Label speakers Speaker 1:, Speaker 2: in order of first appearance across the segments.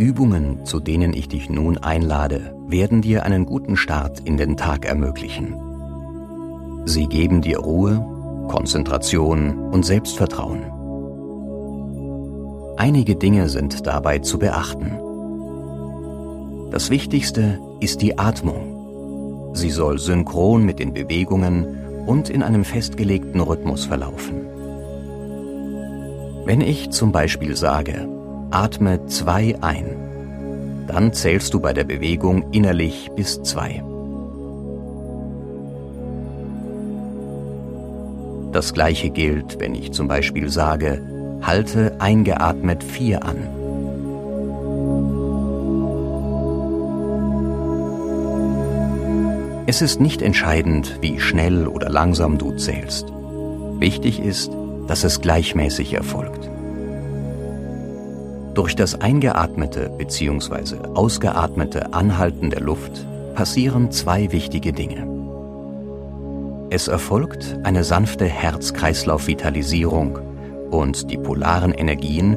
Speaker 1: Übungen, zu denen ich dich nun einlade, werden dir einen guten Start in den Tag ermöglichen. Sie geben dir Ruhe, Konzentration und Selbstvertrauen. Einige Dinge sind dabei zu beachten. Das Wichtigste ist die Atmung. Sie soll synchron mit den Bewegungen und in einem festgelegten Rhythmus verlaufen. Wenn ich zum Beispiel sage, atme zwei ein, dann zählst du bei der Bewegung innerlich bis zwei. Das gleiche gilt, wenn ich zum Beispiel sage, halte eingeatmet vier an. Es ist nicht entscheidend, wie schnell oder langsam du zählst. Wichtig ist, dass es gleichmäßig erfolgt. Durch das eingeatmete bzw. ausgeatmete Anhalten der Luft passieren zwei wichtige Dinge. Es erfolgt eine sanfte Herz-Kreislauf-Vitalisierung und die polaren Energien,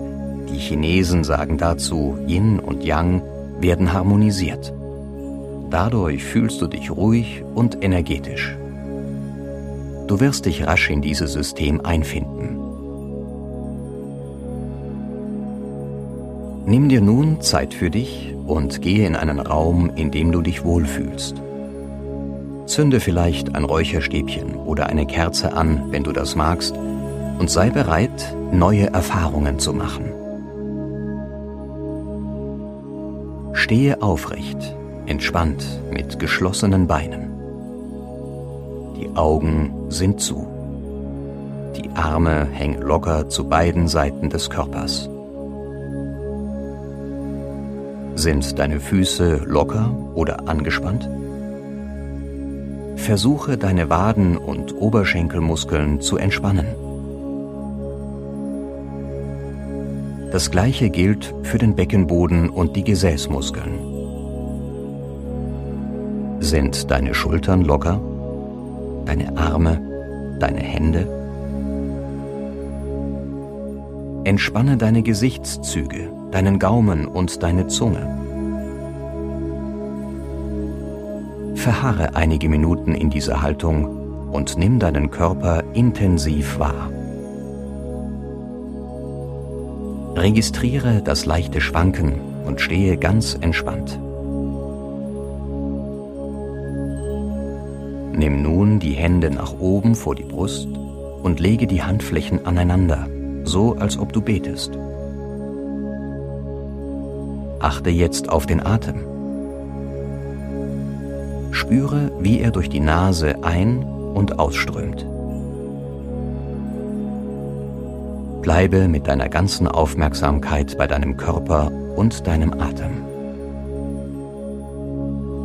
Speaker 1: die Chinesen sagen dazu Yin und Yang, werden harmonisiert. Dadurch fühlst du dich ruhig und energetisch. Du wirst dich rasch in dieses System einfinden. Nimm dir nun Zeit für dich und gehe in einen Raum, in dem du dich wohlfühlst. Zünde vielleicht ein Räucherstäbchen oder eine Kerze an, wenn du das magst, und sei bereit, neue Erfahrungen zu machen. Stehe aufrecht, entspannt mit geschlossenen Beinen. Die Augen sind zu. Die Arme hängen locker zu beiden Seiten des Körpers. Sind deine Füße locker oder angespannt? Versuche deine Waden und Oberschenkelmuskeln zu entspannen. Das gleiche gilt für den Beckenboden und die Gesäßmuskeln. Sind deine Schultern locker? Deine Arme? Deine Hände? Entspanne deine Gesichtszüge, deinen Gaumen und deine Zunge. Verharre einige Minuten in dieser Haltung und nimm deinen Körper intensiv wahr. Registriere das leichte Schwanken und stehe ganz entspannt. Nimm nun die Hände nach oben vor die Brust und lege die Handflächen aneinander, so als ob du betest. Achte jetzt auf den Atem. Spüre, wie er durch die Nase ein- und ausströmt. Bleibe mit deiner ganzen Aufmerksamkeit bei deinem Körper und deinem Atem.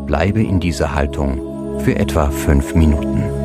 Speaker 1: Bleibe in dieser Haltung für etwa fünf Minuten.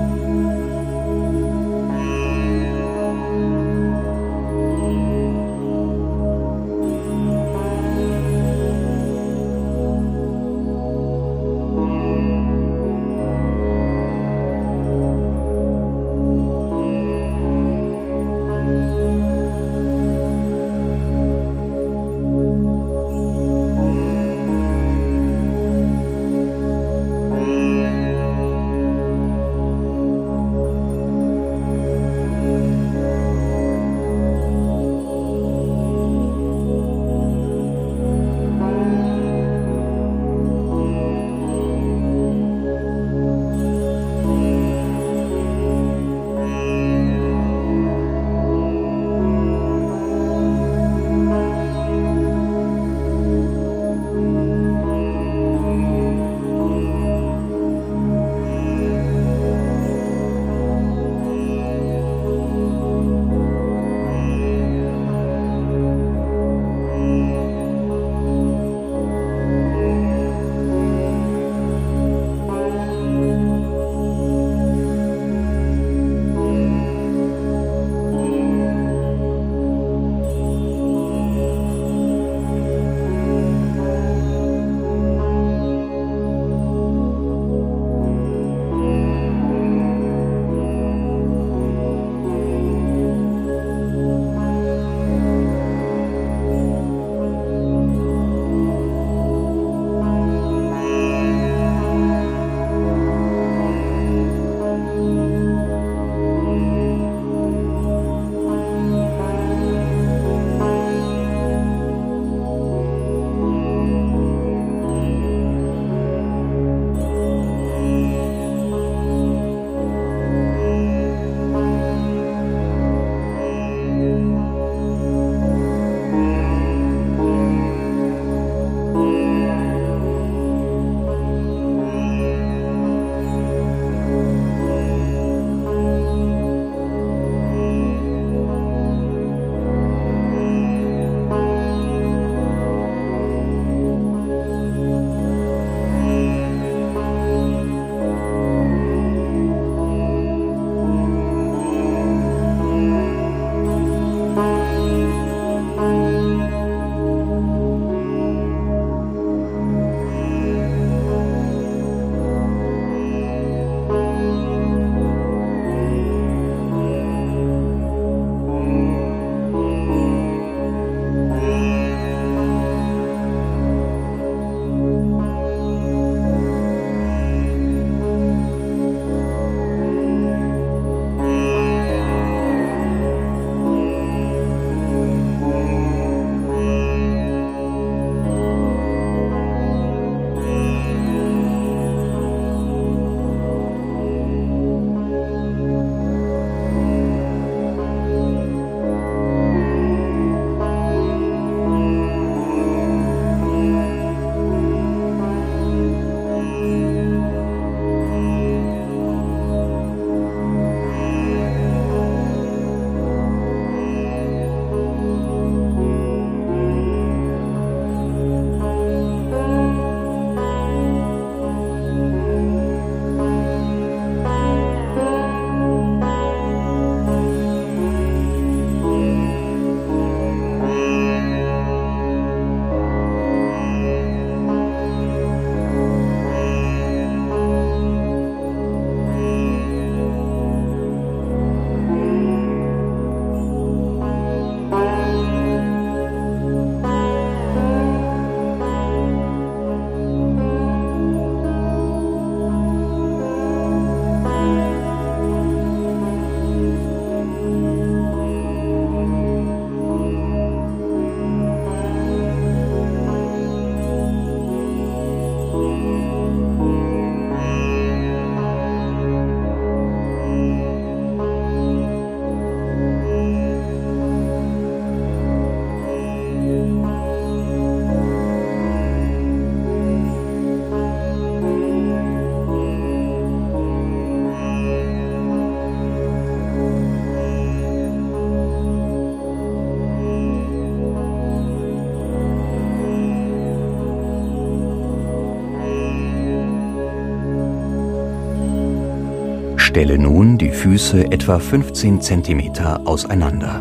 Speaker 1: Stelle nun die Füße etwa 15 cm auseinander.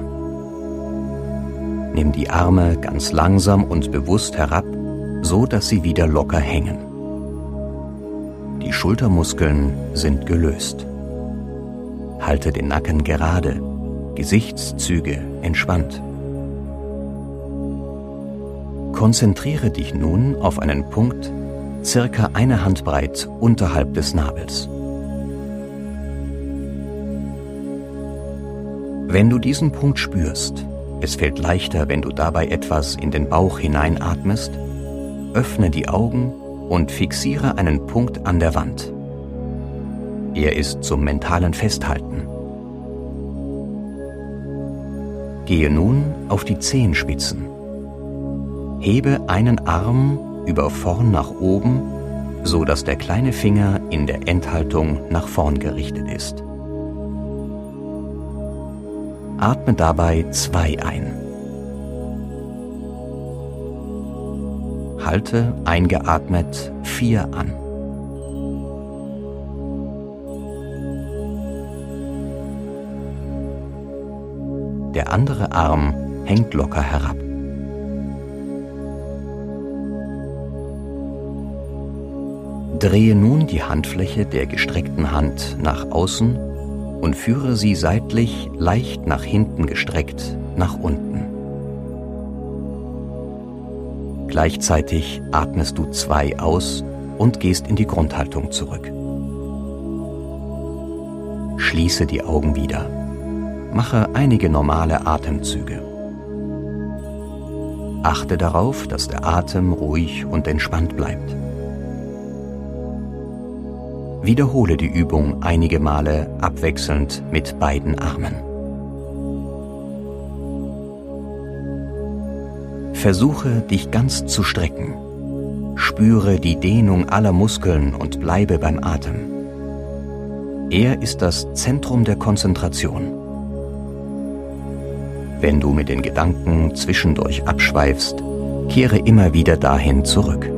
Speaker 1: Nimm die Arme ganz langsam und bewusst herab, so dass sie wieder locker hängen. Die Schultermuskeln sind gelöst. Halte den Nacken gerade, Gesichtszüge entspannt. Konzentriere dich nun auf einen Punkt circa eine Handbreit unterhalb des Nabels. Wenn du diesen Punkt spürst, es fällt leichter, wenn du dabei etwas in den Bauch hineinatmest, öffne die Augen und fixiere einen Punkt an der Wand. Er ist zum mentalen Festhalten. Gehe nun auf die Zehenspitzen. Hebe einen Arm über vorn nach oben, so dass der kleine Finger in der Endhaltung nach vorn gerichtet ist. Atme dabei zwei ein. Halte eingeatmet vier an. Der andere Arm hängt locker herab. Drehe nun die Handfläche der gestreckten Hand nach außen und führe sie seitlich leicht nach hinten gestreckt nach unten. Gleichzeitig atmest du zwei aus und gehst in die Grundhaltung zurück. Schließe die Augen wieder. Mache einige normale Atemzüge. Achte darauf, dass der Atem ruhig und entspannt bleibt. Wiederhole die Übung einige Male abwechselnd mit beiden Armen. Versuche dich ganz zu strecken. Spüre die Dehnung aller Muskeln und bleibe beim Atem. Er ist das Zentrum der Konzentration. Wenn du mit den Gedanken zwischendurch abschweifst, kehre immer wieder dahin zurück.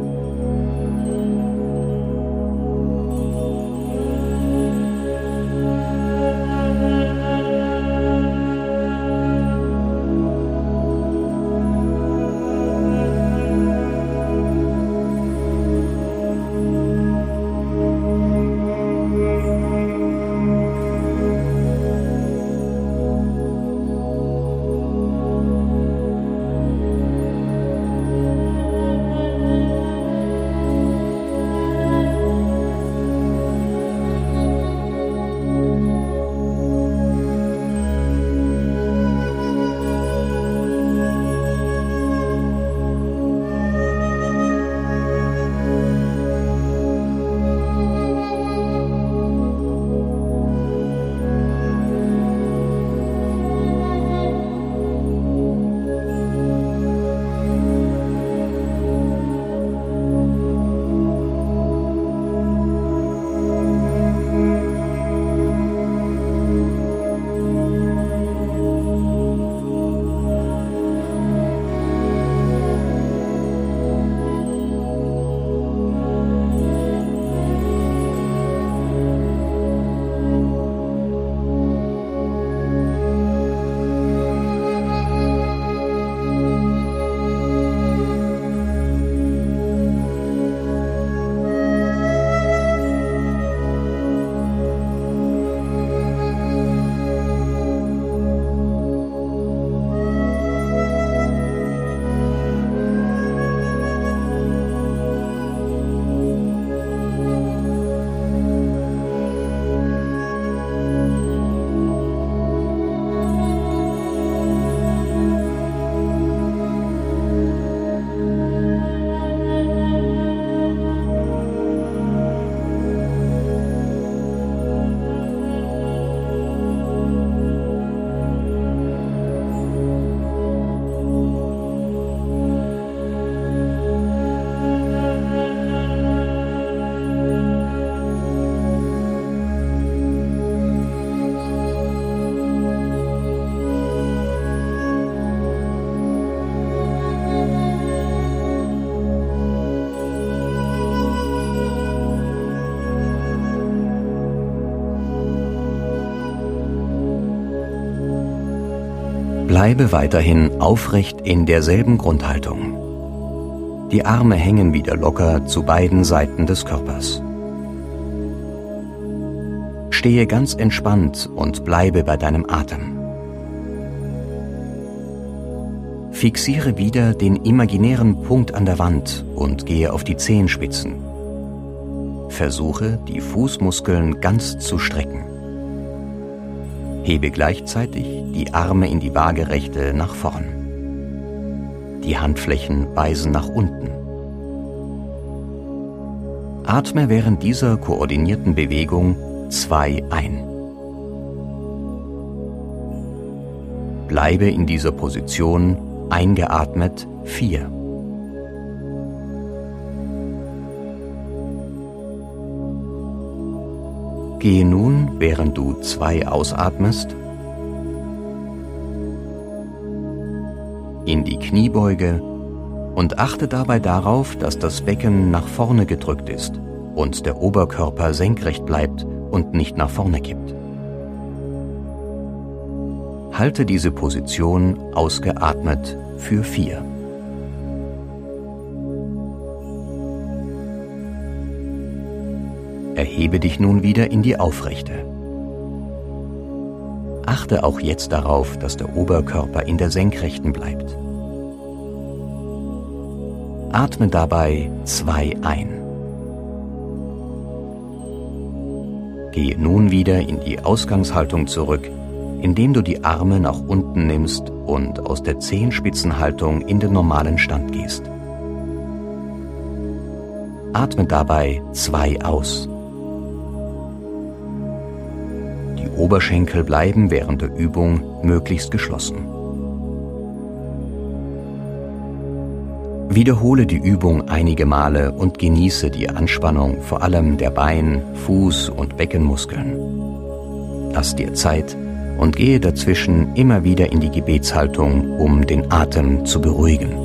Speaker 1: Bleibe weiterhin aufrecht in derselben Grundhaltung. Die Arme hängen wieder locker zu beiden Seiten des Körpers. Stehe ganz entspannt und bleibe bei deinem Atem. Fixiere wieder den imaginären Punkt an der Wand und gehe auf die Zehenspitzen. Versuche, die Fußmuskeln ganz zu strecken. Hebe gleichzeitig die Arme in die Waagerechte nach vorn. Die Handflächen weisen nach unten. Atme während dieser koordinierten Bewegung zwei ein. Bleibe in dieser Position eingeatmet vier. Gehe nun, während du zwei ausatmest, in die Kniebeuge und achte dabei darauf, dass das Becken nach vorne gedrückt ist und der Oberkörper senkrecht bleibt und nicht nach vorne kippt. Halte diese Position ausgeatmet für vier. Erhebe dich nun wieder in die Aufrechte. Achte auch jetzt darauf, dass der Oberkörper in der Senkrechten bleibt. Atme dabei zwei ein. Gehe nun wieder in die Ausgangshaltung zurück, indem du die Arme nach unten nimmst und aus der Zehenspitzenhaltung in den normalen Stand gehst. Atme dabei zwei aus. Oberschenkel bleiben während der Übung möglichst geschlossen. Wiederhole die Übung einige Male und genieße die Anspannung vor allem der Bein-, Fuß- und Beckenmuskeln. Lass dir Zeit und gehe dazwischen immer wieder in die Gebetshaltung, um den Atem zu beruhigen.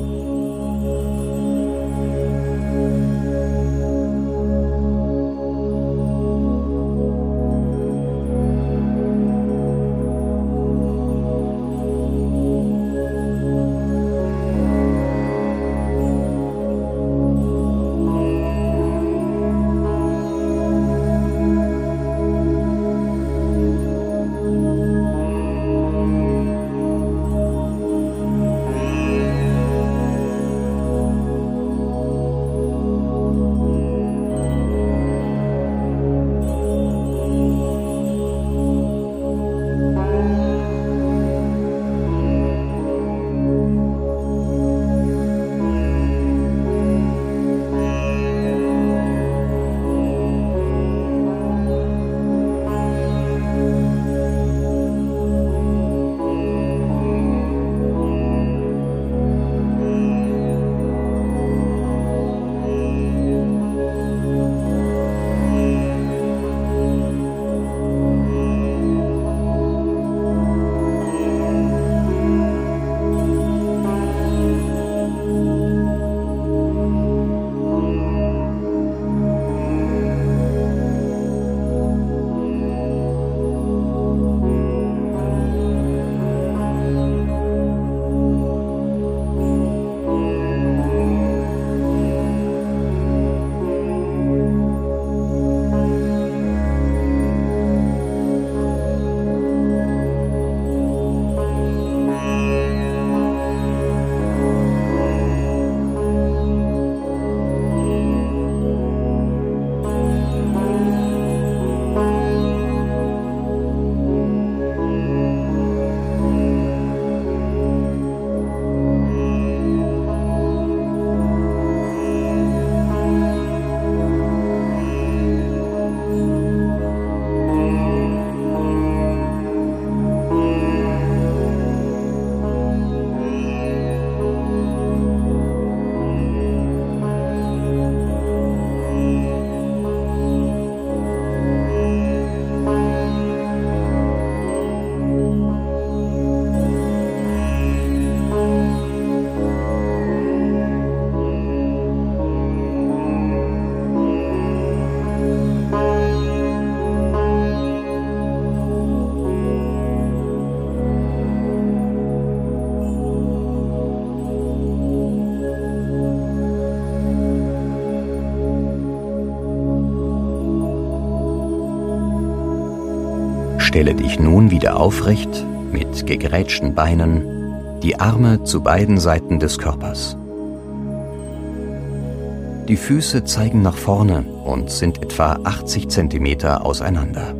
Speaker 1: Stelle dich nun wieder aufrecht, mit gegrätschten Beinen, die Arme zu beiden Seiten des Körpers. Die Füße zeigen nach vorne und sind etwa 80 cm auseinander.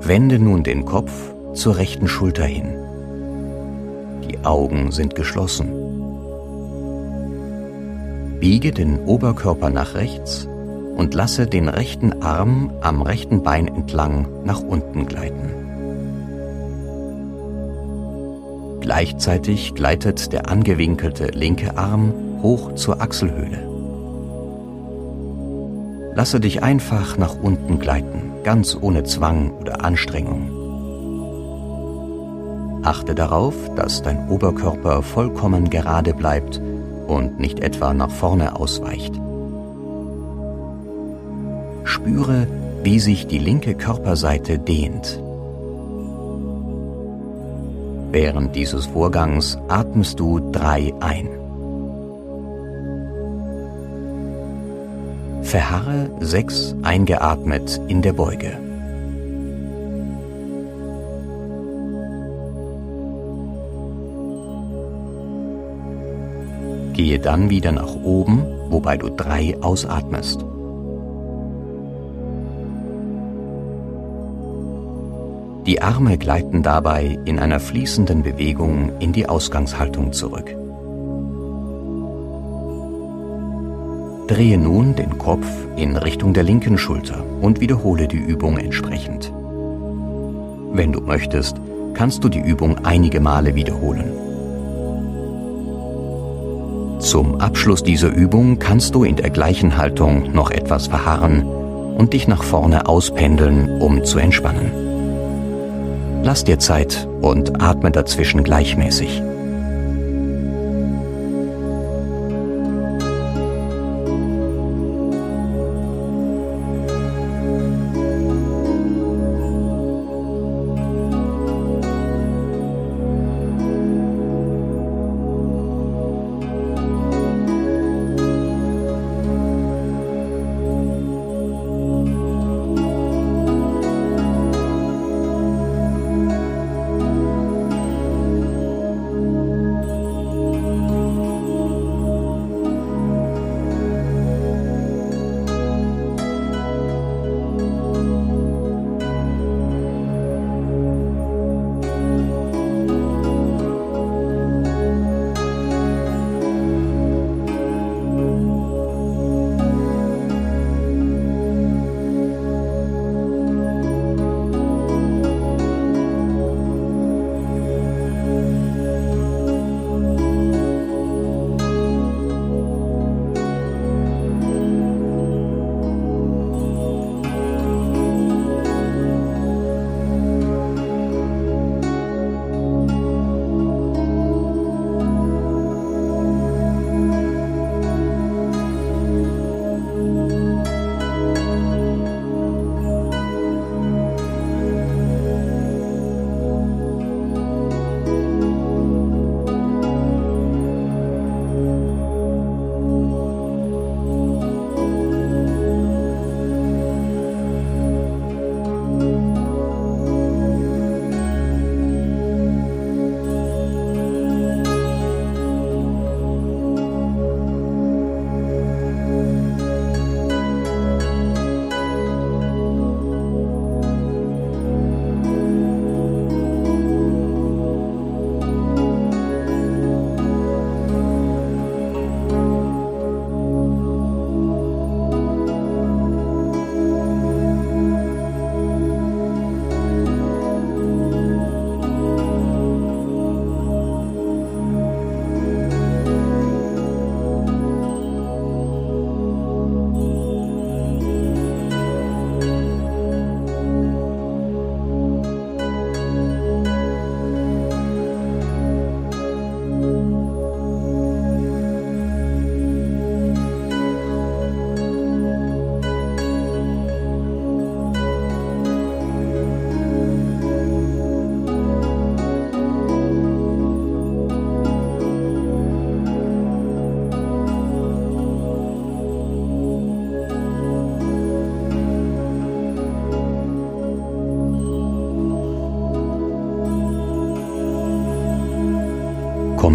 Speaker 1: Wende nun den Kopf zur rechten Schulter hin. Die Augen sind geschlossen. Biege den Oberkörper nach rechts und lasse den rechten Arm am rechten Bein entlang nach unten gleiten. Gleichzeitig gleitet der angewinkelte linke Arm hoch zur Achselhöhle. Lasse dich einfach nach unten gleiten, ganz ohne Zwang oder Anstrengung. Achte darauf, dass dein Oberkörper vollkommen gerade bleibt und nicht etwa nach vorne ausweicht. Spüre, wie sich die linke Körperseite dehnt. Während dieses Vorgangs atmest du drei ein. Verharre sechs eingeatmet in der Beuge. Gehe dann wieder nach oben, wobei du drei ausatmest. Die Arme gleiten dabei in einer fließenden Bewegung in die Ausgangshaltung zurück. Drehe nun den Kopf in Richtung der linken Schulter und wiederhole die Übung entsprechend. Wenn du möchtest, kannst du die Übung einige Male wiederholen. Zum Abschluss dieser Übung kannst du in der gleichen Haltung noch etwas verharren und dich nach vorne auspendeln, um zu entspannen. Lass dir Zeit und atme dazwischen gleichmäßig.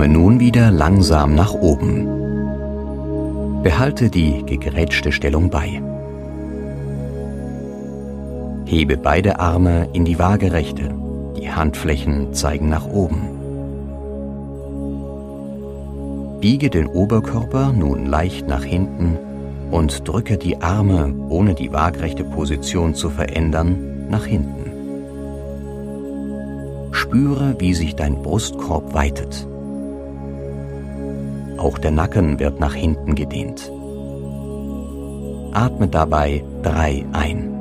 Speaker 1: Komme nun wieder langsam nach oben. Behalte die gegrätschte Stellung bei. Hebe beide Arme in die Waagerechte, die Handflächen zeigen nach oben. Biege den Oberkörper nun leicht nach hinten und drücke die Arme, ohne die waagrechte Position zu verändern, nach hinten. Spüre, wie sich dein Brustkorb weitet. Auch der Nacken wird nach hinten gedehnt. Atme dabei drei ein.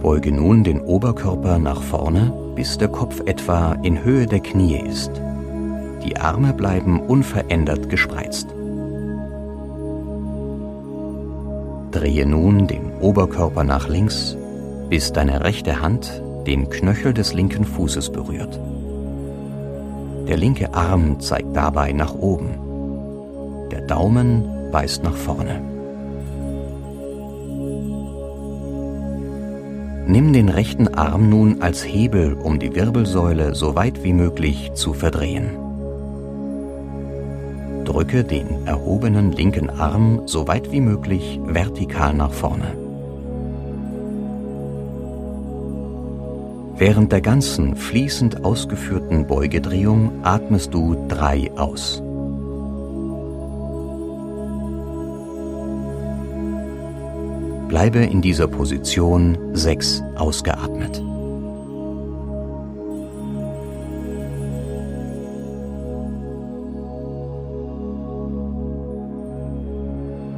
Speaker 1: Beuge nun den Oberkörper nach vorne, bis der Kopf etwa in Höhe der Knie ist. Die Arme bleiben unverändert gespreizt. Drehe nun den Oberkörper nach links, bis deine rechte Hand den Knöchel des linken Fußes berührt. Der linke Arm zeigt dabei nach oben. Der Daumen weist nach vorne. Nimm den rechten Arm nun als Hebel, um die Wirbelsäule so weit wie möglich zu verdrehen. Drücke den erhobenen linken Arm so weit wie möglich vertikal nach vorne. Während der ganzen fließend ausgeführten Beugedrehung atmest du drei aus. Bleibe in dieser Position sechs ausgeatmet.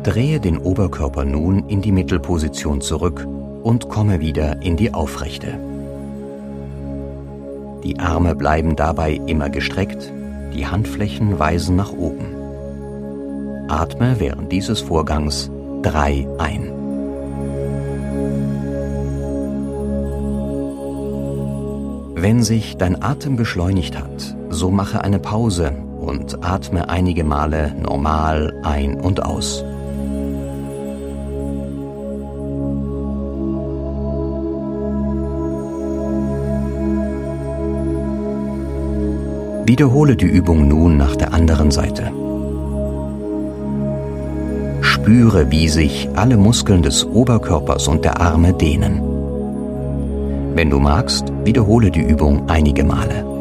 Speaker 1: Drehe den Oberkörper nun in die Mittelposition zurück und komme wieder in die Aufrechte. Die Arme bleiben dabei immer gestreckt, die Handflächen weisen nach oben. Atme während dieses Vorgangs drei ein. Wenn sich dein Atem beschleunigt hat, so mache eine Pause und atme einige Male normal ein und aus. Wiederhole die Übung nun nach der anderen Seite. Spüre, wie sich alle Muskeln des Oberkörpers und der Arme dehnen. Wenn du magst, wiederhole die Übung einige Male.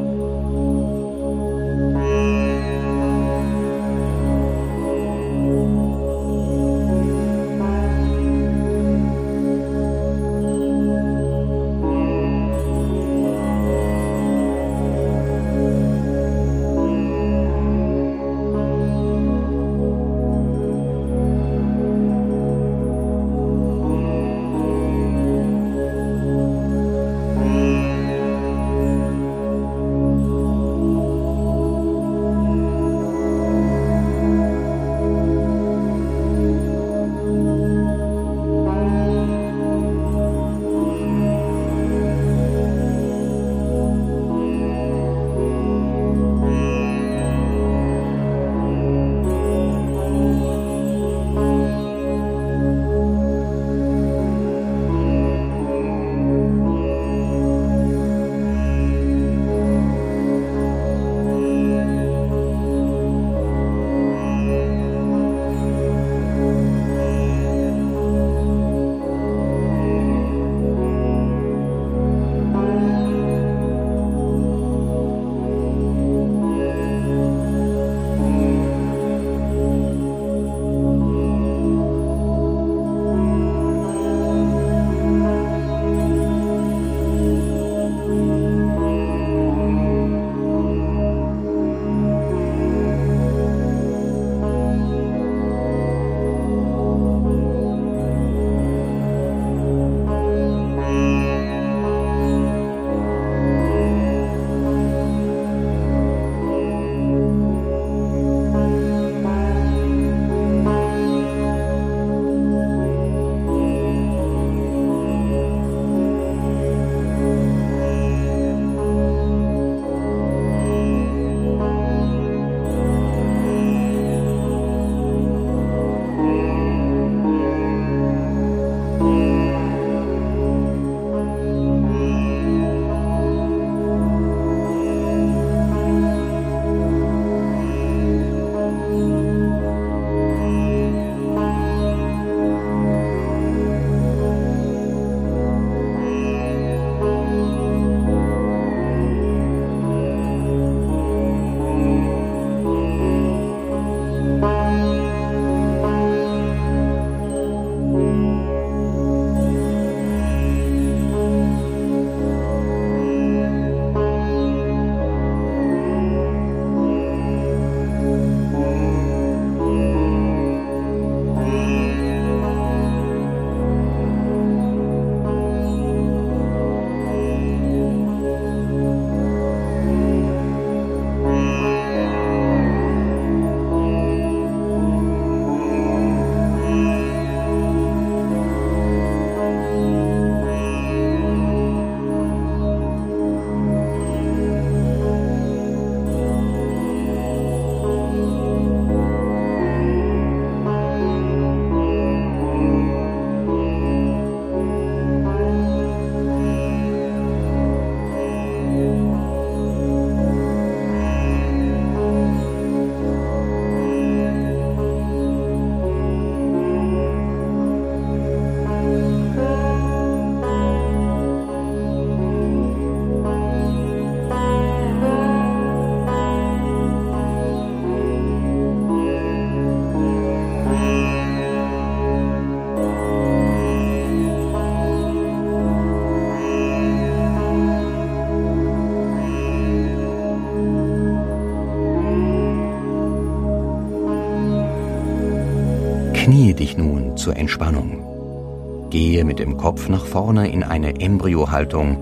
Speaker 1: Knie dich nun zur Entspannung. Gehe mit dem Kopf nach vorne in eine Embryohaltung.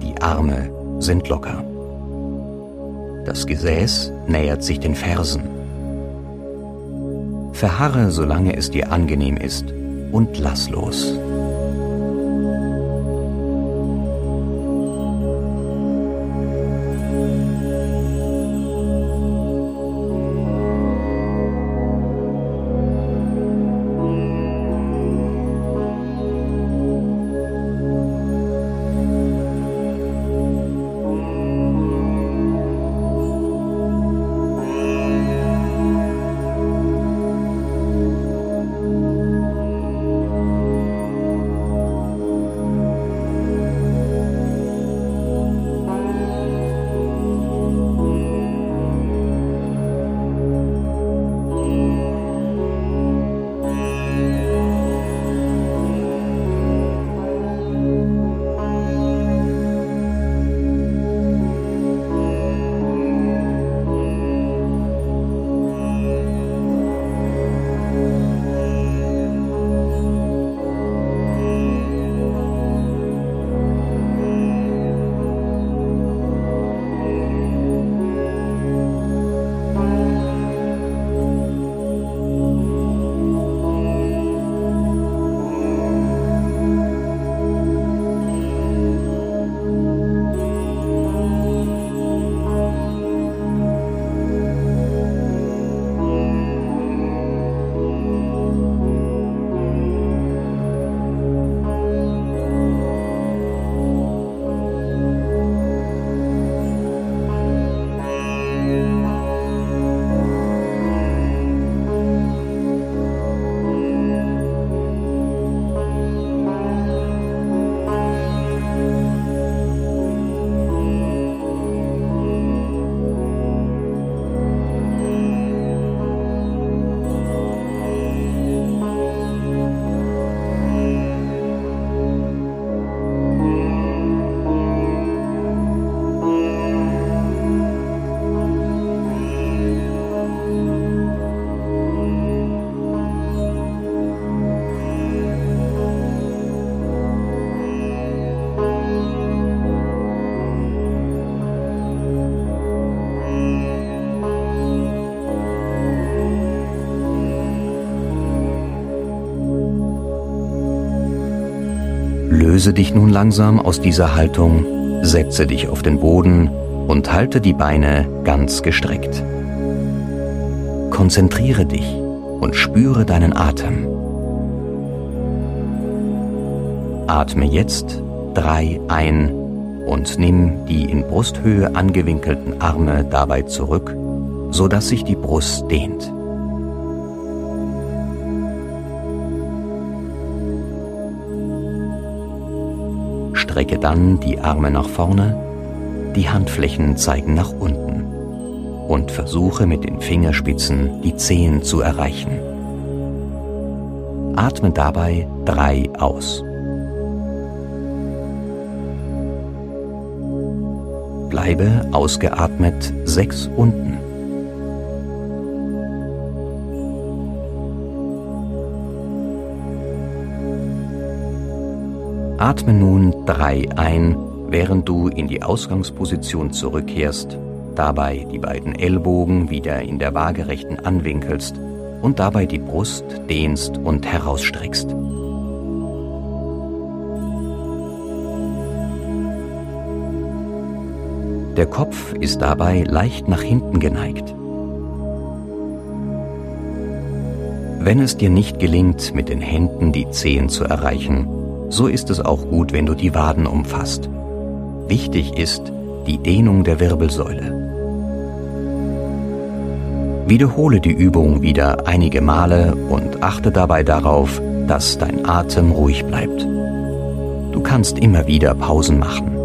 Speaker 1: Die Arme sind locker. Das Gesäß nähert sich den Fersen. Verharre, solange es dir angenehm ist, und lass los. Löse dich nun langsam aus dieser Haltung, setze dich auf den Boden und halte die Beine ganz gestreckt. Konzentriere dich und spüre deinen Atem. Atme jetzt drei ein und nimm die in Brusthöhe angewinkelten Arme dabei zurück, sodass sich die Brust dehnt. Strecke dann die Arme nach vorne, die Handflächen zeigen nach unten und versuche mit den Fingerspitzen die Zehen zu erreichen. Atme dabei drei aus. Bleibe ausgeatmet sechs unten. Atme nun drei ein, während du in die Ausgangsposition zurückkehrst, dabei die beiden Ellbogen wieder in der Waagerechten anwinkelst und dabei die Brust dehnst und herausstreckst. Der Kopf ist dabei leicht nach hinten geneigt. Wenn es dir nicht gelingt, mit den Händen die Zehen zu erreichen, so ist es auch gut, wenn du die Waden umfasst. Wichtig ist die Dehnung der Wirbelsäule. Wiederhole die Übung wieder einige Male und achte dabei darauf, dass dein Atem ruhig bleibt. Du kannst immer wieder Pausen machen.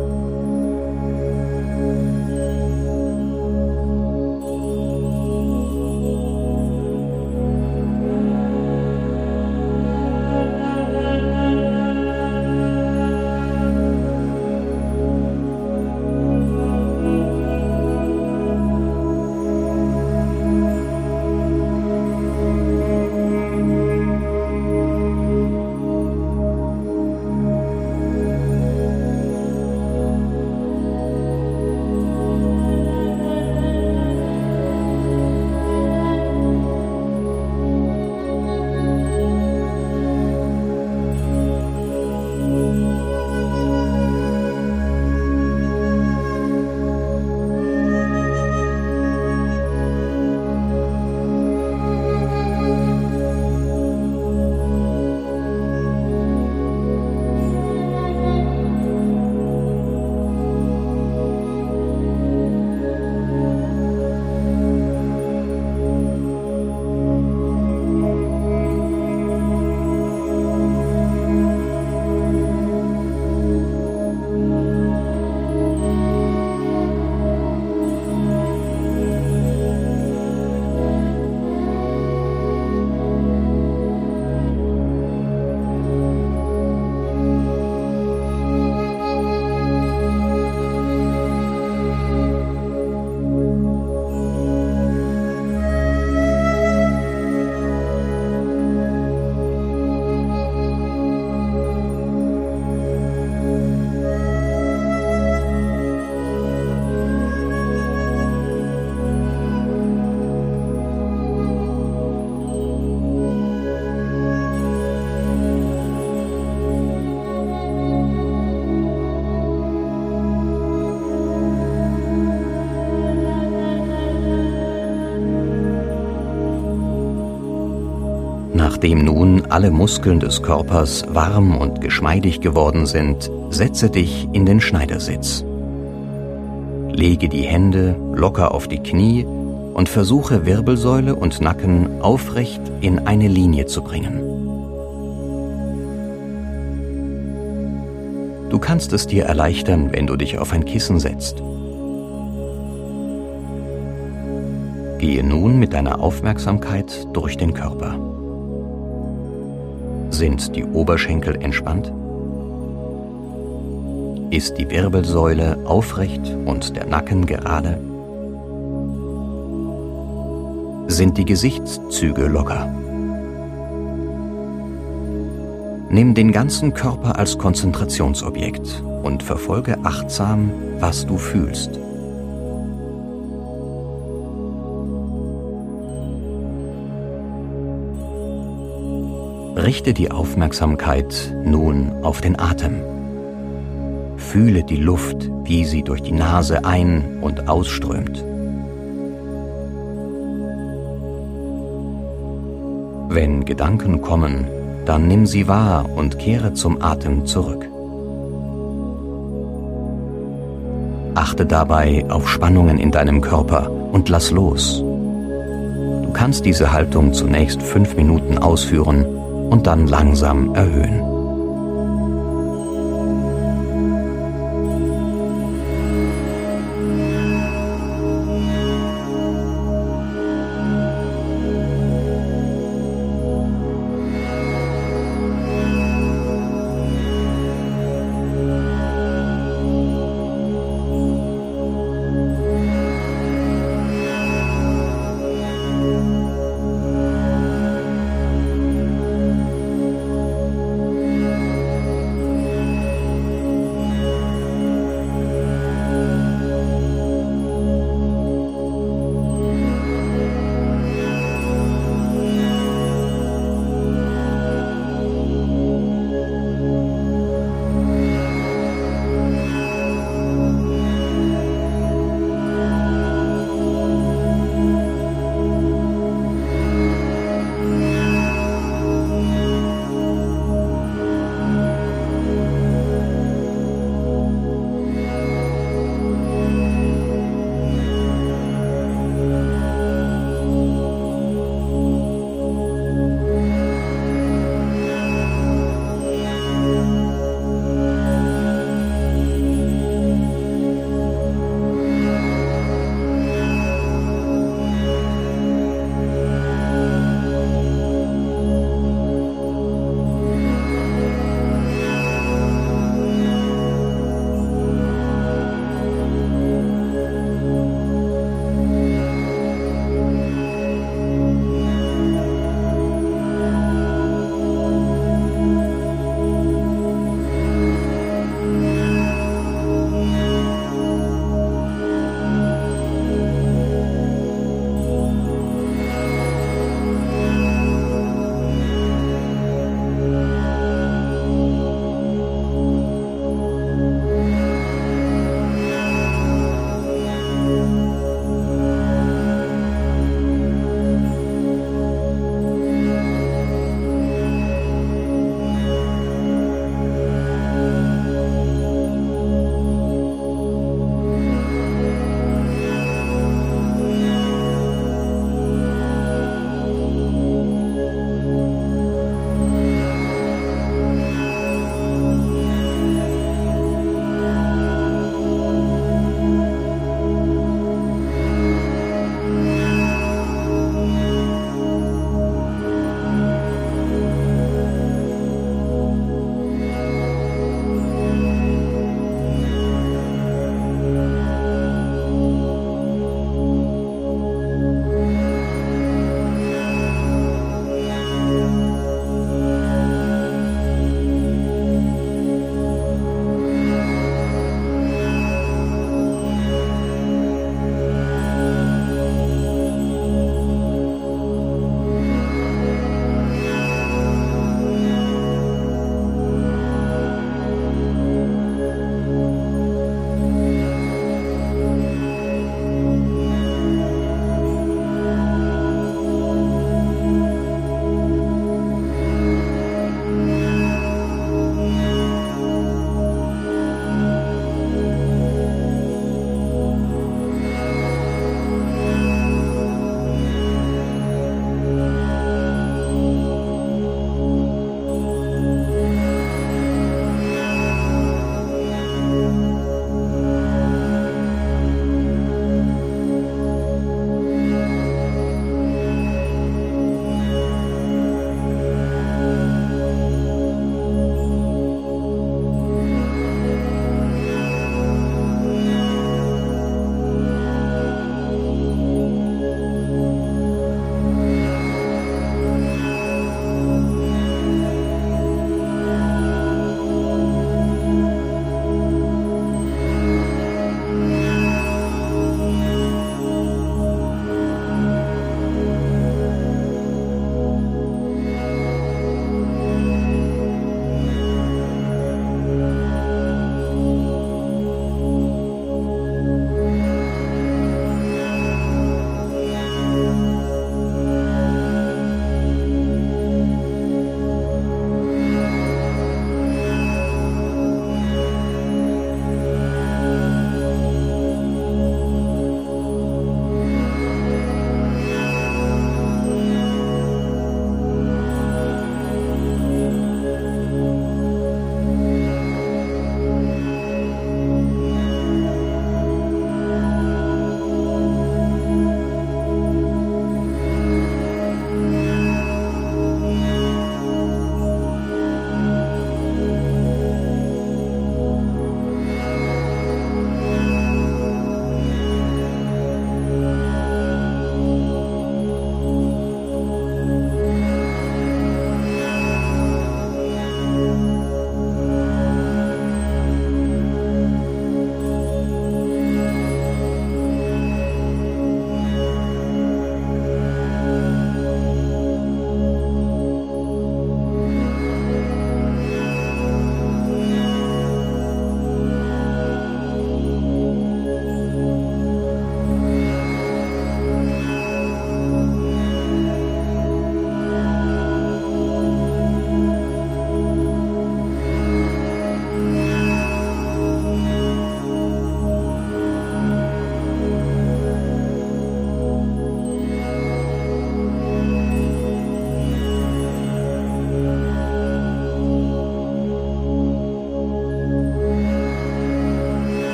Speaker 1: Nachdem nun alle Muskeln des Körpers warm und geschmeidig geworden sind, setze dich in den Schneidersitz. Lege die Hände locker auf die Knie und versuche Wirbelsäule und Nacken aufrecht in eine Linie zu bringen. Du kannst es dir erleichtern, wenn du dich auf ein Kissen setzt. Gehe nun mit deiner Aufmerksamkeit durch den Körper. Sind die Oberschenkel entspannt? Ist die Wirbelsäule aufrecht und der Nacken gerade? Sind die Gesichtszüge locker? Nimm den ganzen Körper als Konzentrationsobjekt und verfolge achtsam, was du fühlst. Richte die Aufmerksamkeit nun auf den Atem. Fühle die Luft, wie sie durch die Nase ein- und ausströmt. Wenn Gedanken kommen, dann nimm sie wahr und kehre zum Atem zurück. Achte dabei auf Spannungen in deinem Körper und lass los. Du kannst diese Haltung zunächst fünf Minuten ausführen und dann langsam erhöhen.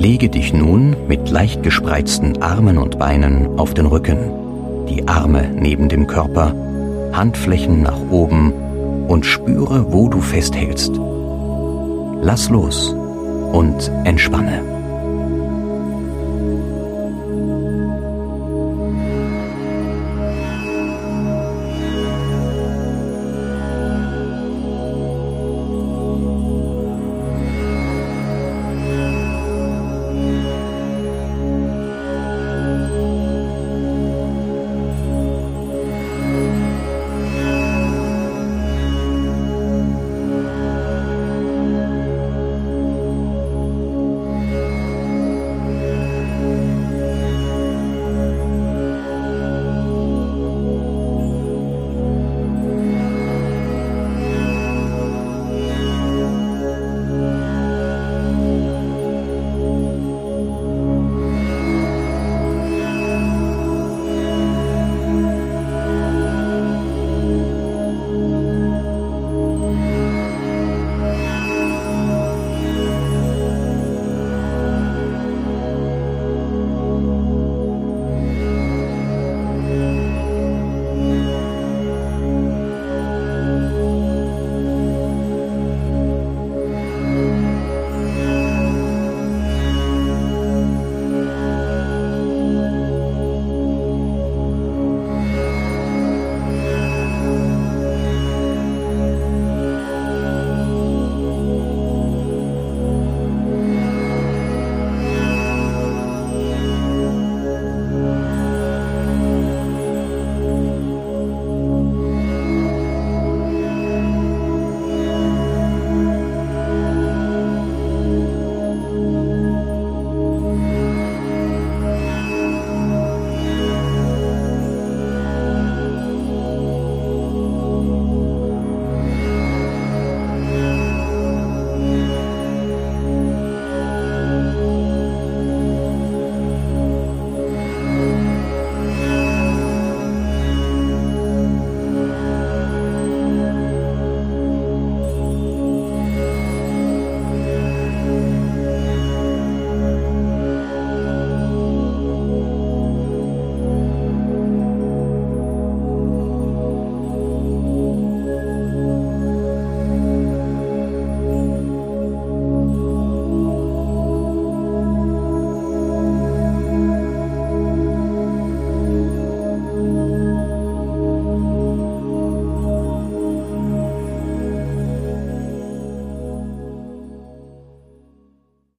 Speaker 1: Lege dich nun mit leicht gespreizten Armen und Beinen auf den Rücken, die Arme neben dem Körper, Handflächen nach oben und spüre, wo du festhältst. Lass los und entspanne.